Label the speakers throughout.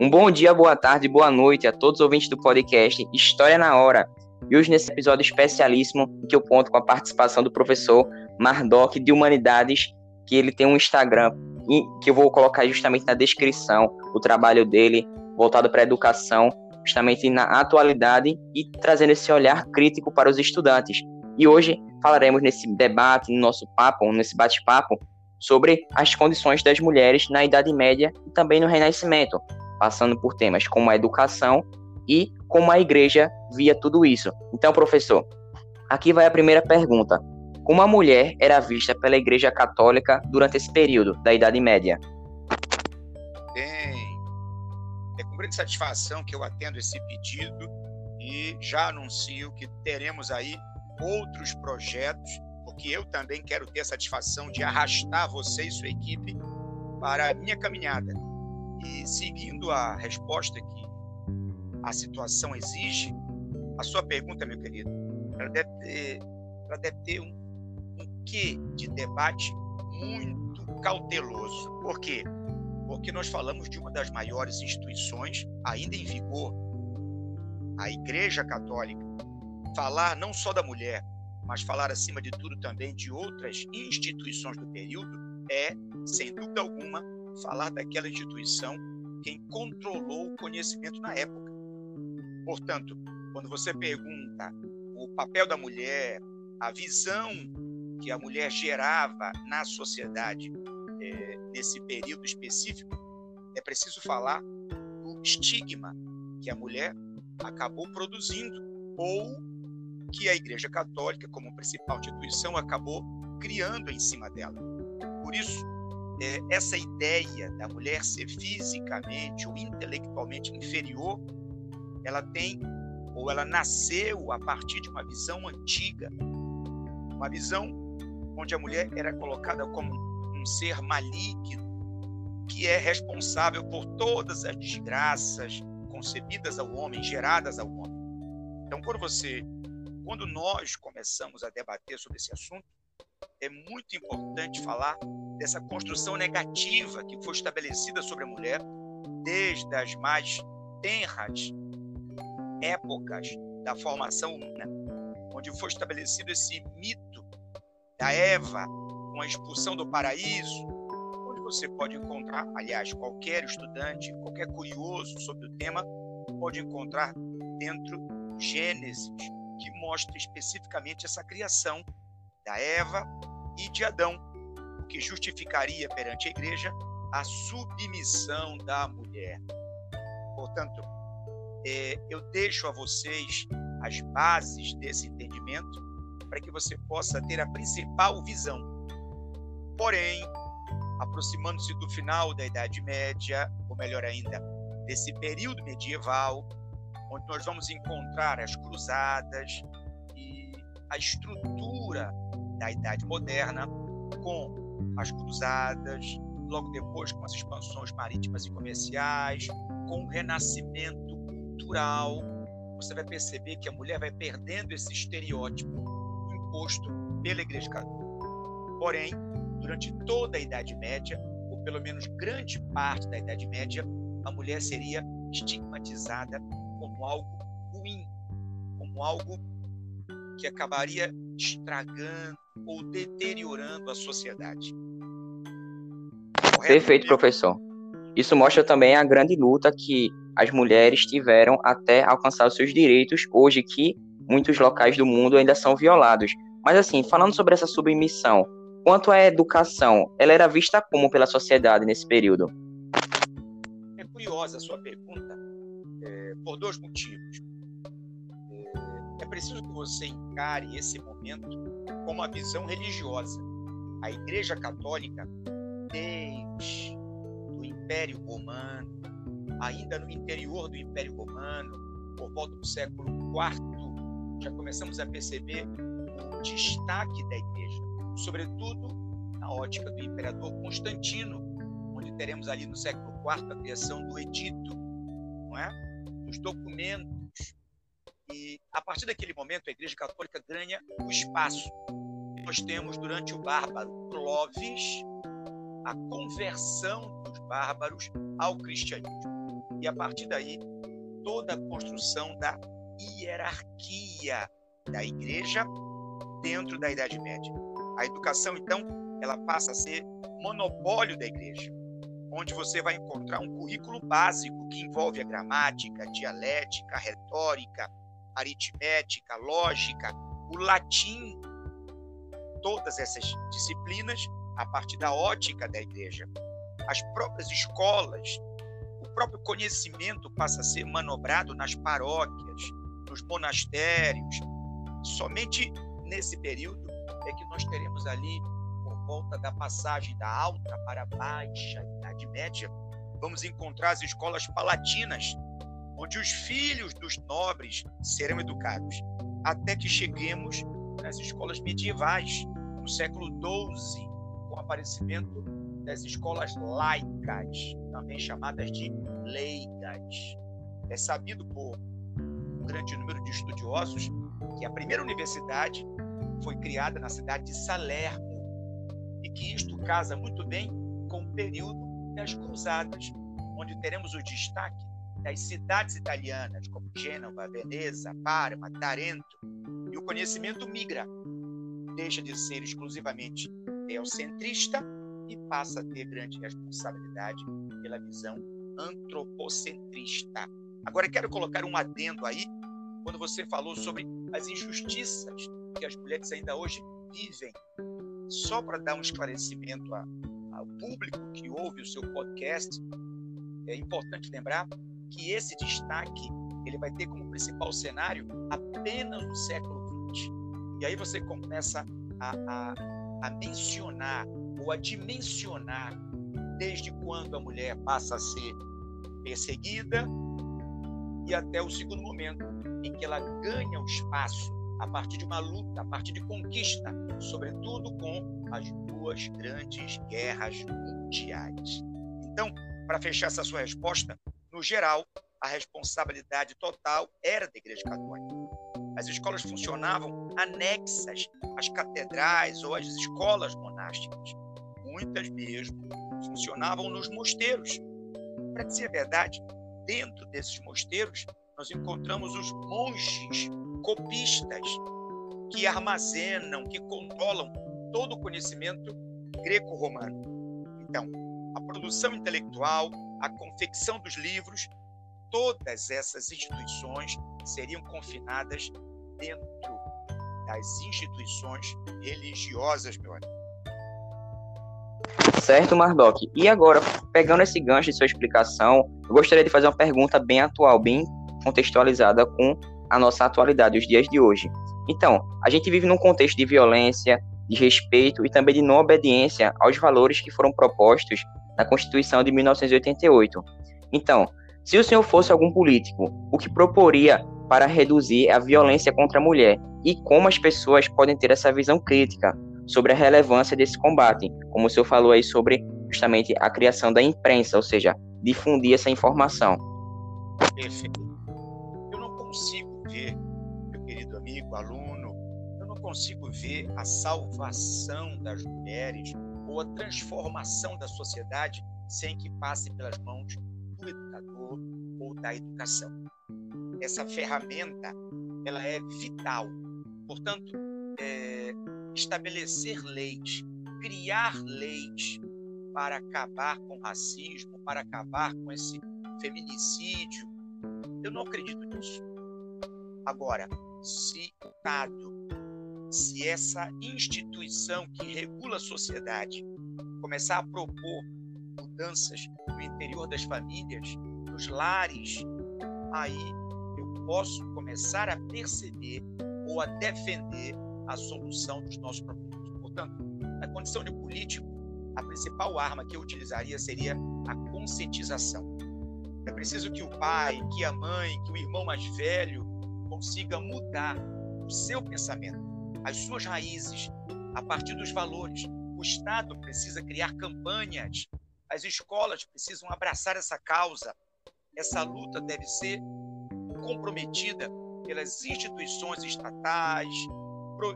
Speaker 1: Um bom dia, boa tarde, boa noite a todos os ouvintes do podcast História na Hora. E hoje, nesse episódio especialíssimo, que eu conto com a participação do professor Mardoc de Humanidades, que ele tem um Instagram que eu vou colocar justamente na descrição, o trabalho dele voltado para a educação, justamente na atualidade e trazendo esse olhar crítico para os estudantes. E hoje falaremos nesse debate, no nosso papo, nesse bate-papo, sobre as condições das mulheres na Idade Média e também no Renascimento, passando por temas como a educação e como a igreja via tudo isso. Então, professor, aqui vai a primeira pergunta. Como a mulher era vista pela Igreja Católica durante esse período da Idade Média?
Speaker 2: Bem, é com grande satisfação que eu atendo esse pedido e já anuncio que teremos aí outros projetos, porque eu também quero ter a satisfação de arrastar você e sua equipe para a minha caminhada. E seguindo a resposta que a situação exige, a sua pergunta, meu querido, ela deve ter, ela deve ter um, um quê de debate muito cauteloso. Por quê? Porque nós falamos de uma das maiores instituições ainda em vigor, a Igreja Católica. Falar não só da mulher, mas falar acima de tudo também de outras instituições do período é, sem dúvida alguma, falar daquela instituição quem controlou o conhecimento na época. Portanto, quando você pergunta o papel da mulher, a visão que a mulher gerava na sociedade é, nesse período específico, é preciso falar do estigma que a mulher acabou produzindo ou que a Igreja Católica, como principal instituição, acabou criando em cima dela. Por isso, é, essa ideia da mulher ser fisicamente ou intelectualmente inferior, ela tem ou ela nasceu a partir de uma visão antiga, uma visão onde a mulher era colocada como um ser maligno, que é responsável por todas as desgraças concebidas ao homem, geradas ao homem. Então, quando você, quando nós começamos a debater sobre esse assunto, é muito importante falar dessa construção negativa que foi estabelecida sobre a mulher desde as mais tenras épocas da formação humana, onde foi estabelecido esse mito da Eva com a expulsão do paraíso, onde você pode encontrar, aliás, qualquer estudante, qualquer curioso sobre o tema, pode encontrar dentro Gênesis, que mostra especificamente essa criação da Eva e de Adão, que justificaria perante a igreja a submissão da mulher. Portanto, é, eu deixo a vocês as bases desse entendimento para que você possa ter a principal visão. Porém, aproximando-se do final da Idade Média, ou melhor ainda, desse período medieval, onde nós vamos encontrar as cruzadas e a estrutura da Idade Moderna, com as cruzadas, logo depois com as expansões marítimas e comerciais, com o renascimento cultural, você vai perceber que a mulher vai perdendo esse estereótipo imposto pela Igreja Católica. Porém, durante toda a Idade Média, ou pelo menos grande parte da Idade Média, a mulher seria estigmatizada como algo ruim, como algo que acabaria estragando ou deteriorando a sociedade.
Speaker 1: Correto? Perfeito, professor. Isso mostra também a grande luta que as mulheres tiveram até alcançar os seus direitos, hoje que muitos locais do mundo ainda são violados. Mas assim, falando sobre essa submissão, quanto à educação, ela era vista como pela sociedade nesse período?
Speaker 2: É curiosa a sua pergunta, é, por dois motivos. É, preciso que você encare esse momento como uma visão religiosa. A Igreja Católica, desde o Império Romano, ainda no interior do Império Romano, por volta do século IV, já começamos a perceber o destaque da Igreja, sobretudo na ótica do imperador Constantino, onde teremos ali no século IV a criação do Edito, não é? Os documentos e a partir daquele momento a Igreja Católica ganha o espaço. Nós temos durante o bárbaro Clovis a conversão dos bárbaros ao cristianismo. E a partir daí, toda a construção da hierarquia da igreja dentro da Idade Média. A educação, então, ela passa a ser monopólio da igreja, onde você vai encontrar um currículo básico que envolve a gramática, dialética, retórica, aritmética, lógica, o latim, todas essas disciplinas a partir da ótica da igreja. As próprias escolas, o próprio conhecimento passa a ser manobrado nas paróquias, nos monastérios. Somente nesse período é que nós teremos ali, por volta da passagem da alta para a baixa Idade Média, vamos encontrar as escolas palatinas, onde os filhos dos nobres serão educados, até que cheguemos nas escolas medievais, no século XII, com o aparecimento das escolas laicas, também chamadas de leigas. É sabido por um grande número de estudiosos que a primeira universidade foi criada na cidade de Salerno e que isto casa muito bem com o período das Cruzadas, onde teremos o destaque das cidades italianas como Gênova, Veneza, Parma, Tarento, e o conhecimento migra, deixa de ser exclusivamente teocentrista e passa a ter grande responsabilidade pela visão antropocentrista. Agora quero colocar um adendo aí quando você falou sobre as injustiças que as mulheres ainda hoje vivem. Só para dar um esclarecimento ao público que ouve o seu podcast, é importante lembrar que esse destaque ele vai ter como principal cenário apenas no século XX. E aí você começa a, a, a mencionar ou a dimensionar desde quando a mulher passa a ser perseguida e até o segundo momento em que ela ganha o espaço a partir de uma luta, a partir de conquista, sobretudo com as duas grandes guerras mundiais. Então, para fechar essa sua resposta, no geral, a responsabilidade total era da Igreja Católica. As escolas funcionavam anexas às catedrais ou às escolas monásticas. Muitas mesmo funcionavam nos mosteiros. Para dizer a verdade, dentro desses mosteiros, nós encontramos os monges copistas que armazenam, que controlam todo o conhecimento greco-romano. Então, a produção intelectual, a confecção dos livros, todas essas instituições seriam confinadas dentro das instituições religiosas, meu amigo.
Speaker 1: Certo, Mardoc. E agora, pegando esse gancho de sua explicação, eu gostaria de fazer uma pergunta bem atual, bem contextualizada com a nossa atualidade, os dias de hoje. Então, a gente vive num contexto de violência, de respeito e também de não obediência aos valores que foram propostos na Constituição de 1988. Então, se o senhor fosse algum político, o que proporia para reduzir a violência contra a mulher e como as pessoas podem ter essa visão crítica sobre a relevância desse combate, como o senhor falou aí sobre justamente a criação da imprensa, ou seja, difundir essa informação.
Speaker 2: Perfeito. Eu não consigo ver, meu querido amigo, aluno, não consigo ver a salvação das mulheres ou a transformação da sociedade sem que passe pelas mãos do educador ou da educação. Essa ferramenta ela é vital. Portanto, é, estabelecer leis, criar leis para acabar com o racismo, para acabar com esse feminicídio, eu não acredito nisso. Agora, se o Estado, se essa instituição que regula a sociedade começar a propor mudanças no interior das famílias, nos lares, aí eu posso começar a perceber ou a defender a solução dos nossos problemas. Portanto, na condição de político, a principal arma que eu utilizaria seria a conscientização. É preciso que o pai, que a mãe, que o irmão mais velho consiga mudar o seu pensamento, as suas raízes, a partir dos valores. O Estado precisa criar campanhas as escolas precisam abraçar essa causa. Essa luta deve ser comprometida pelas instituições estatais,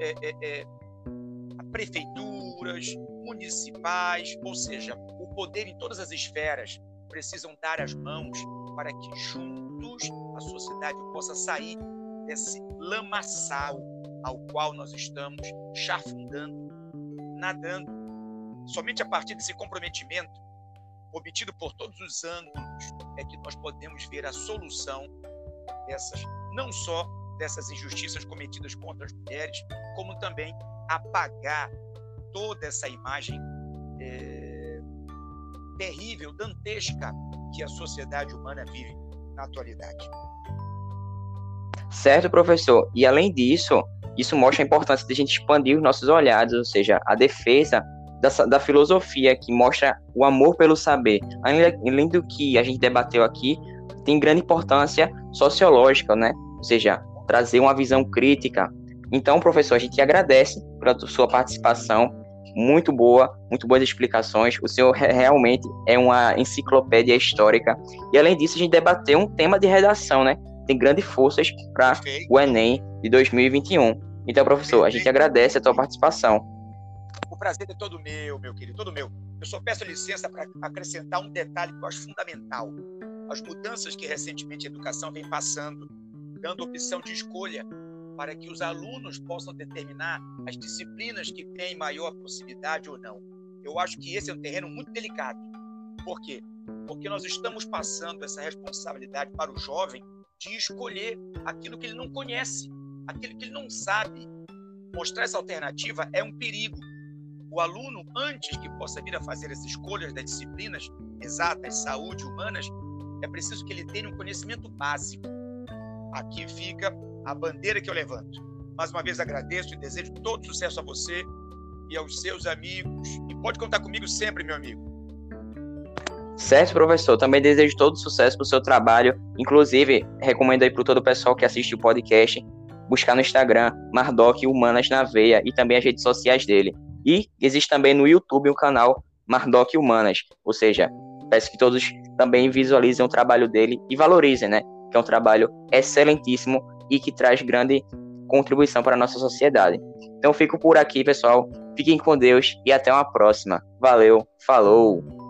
Speaker 2: é, é, é, prefeituras, municipais, ou seja, o poder em todas as esferas precisam dar as mãos para que juntos a sociedade possa sair desse lamaçal ao qual nós estamos chafundando, nadando. Somente a partir desse comprometimento, obtido por todos os ângulos, é que nós podemos ver a solução dessas, não só dessas injustiças cometidas contra as mulheres, como também apagar toda essa imagem é, terrível, dantesca que a sociedade humana vive na atualidade.
Speaker 1: Certo, professor. E além disso, isso mostra a importância de a gente expandir os nossos olhares, ou seja, a defesa da, da filosofia que mostra o amor pelo saber. Além, do que a gente debateu aqui, tem grande importância sociológica, né? Ou seja, trazer uma visão crítica. Então, professor, a gente agradece pela sua participação, muito boa, muito boas explicações. O senhor realmente é uma enciclopédia histórica. E além disso, a gente debateu um tema de redação, né? Tem grandes forças para o Enem de 2021. Então, professor, a gente agradece a tua participação.
Speaker 2: O prazer é todo meu, meu querido, todo meu. Eu só peço licença para acrescentar um detalhe que eu acho fundamental. As mudanças que recentemente a educação vem passando, dando opção de escolha para que os alunos possam determinar as disciplinas que têm maior proximidade ou não. Eu acho que esse é um terreno muito delicado. Por quê? Porque nós estamos passando essa responsabilidade para o jovem de escolher aquilo que ele não conhece, aquilo que ele não sabe. Mostrar essa alternativa é um perigo. O aluno, antes que possa vir a fazer as escolhas das disciplinas exatas, saúde, humanas, é preciso que ele tenha um conhecimento básico. Aqui fica a bandeira que eu levanto. Mais uma vez agradeço e desejo todo sucesso a você e aos seus amigos. E pode contar comigo sempre, meu amigo.
Speaker 1: Certo, professor. Também desejo todo sucesso para o seu trabalho. Inclusive, recomendo aí para todo o pessoal que assiste o podcast buscar no Instagram Mardoc Humanas na Veia e também as redes sociais dele. E existe também no YouTube o canal Mardoc Humanas. Ou seja, peço que todos também visualizem o trabalho dele e valorizem, né? Que é um trabalho excelentíssimo e que traz grande contribuição para a nossa sociedade. Então fico por aqui, pessoal. Fiquem com Deus e até uma próxima. Valeu, falou!